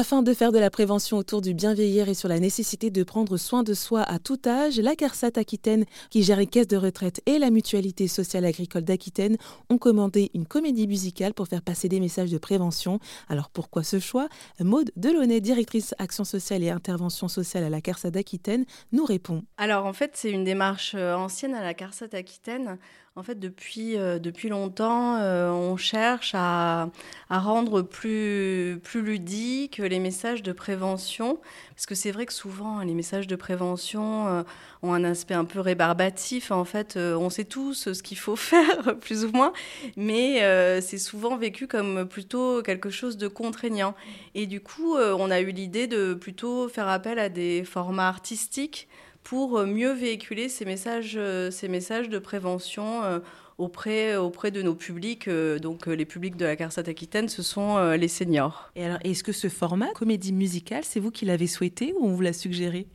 Afin de faire de la prévention autour du bien vieillir et sur la nécessité de prendre soin de soi à tout âge, la CARSAT Aquitaine, qui gère les caisses de retraite et la mutualité sociale agricole d'Aquitaine, ont commandé une comédie musicale pour faire passer des messages de prévention. Alors pourquoi ce choix? Maude Delaunay, directrice action sociale et intervention sociale à la CARSAT Aquitaine, nous répond. Alors en fait, c'est une démarche euh, ancienne à la CARSAT Aquitaine. En fait, depuis, euh, depuis longtemps, euh, on cherche à, à, rendre plus, plus ludique les messages de prévention. Parce que c'est vrai que souvent, les messages de prévention euh, ont un aspect un peu rébarbatif. En fait, on sait tous ce qu'il faut faire, plus ou moins. Mais c'est souvent vécu comme plutôt quelque chose de contraignant. Et du coup, on a eu l'idée de plutôt faire appel à des formats artistiques pour euh, mieux véhiculer ces messages, euh, ces messages de prévention euh, auprès, auprès de nos publics. Donc les publics de la CARSAT Aquitaine, ce sont les seniors. Et alors, est-ce que ce format, comédie musicale, c'est vous qui l'avez souhaité ou on vous l'a suggéré?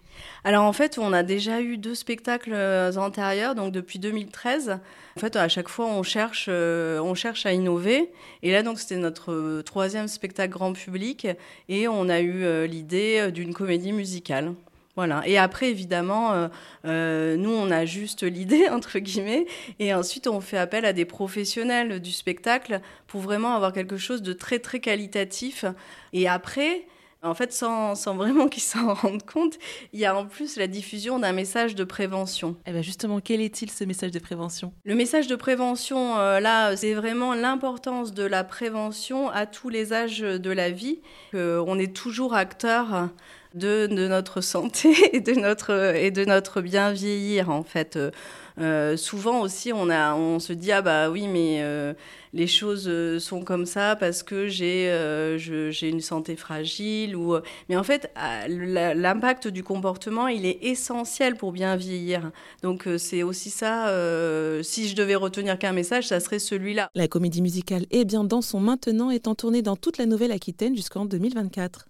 Alors en fait, on a déjà eu deux spectacles antérieurs, donc depuis 2013. En fait, à chaque fois, on cherche, on cherche à innover. Et là, donc, c'était notre troisième spectacle grand public, et on a eu l'idée d'une comédie musicale. Voilà. Et après, évidemment, euh, euh, nous, on a juste l'idée, entre guillemets, et ensuite, on fait appel à des professionnels du spectacle pour vraiment avoir quelque chose de très, très qualitatif. Et après, en fait, sans, sans vraiment qu'ils s'en rendent compte, il y a en plus la diffusion d'un message de prévention. Et eh bien justement, quel est-il ce message de prévention? Le message de prévention, euh, là, c'est vraiment l'importance de la prévention à tous les âges de la vie. on est toujours acteur de, notre santé et de notre, et de notre bien vieillir, en fait. Euh, souvent aussi, on, a, on se dit, ah bah oui, mais euh, les choses euh, sont comme ça parce que j'ai une santé fragile. Ou... Mais en fait, l'impact du comportement, il est essentiel pour bien vieillir. Donc c'est aussi ça, si je devais retenir qu'un message, ça serait celui-là. La comédie musicale est bien dans son maintenant, étant tournée dans toute la Nouvelle-Aquitaine jusqu'en 2024.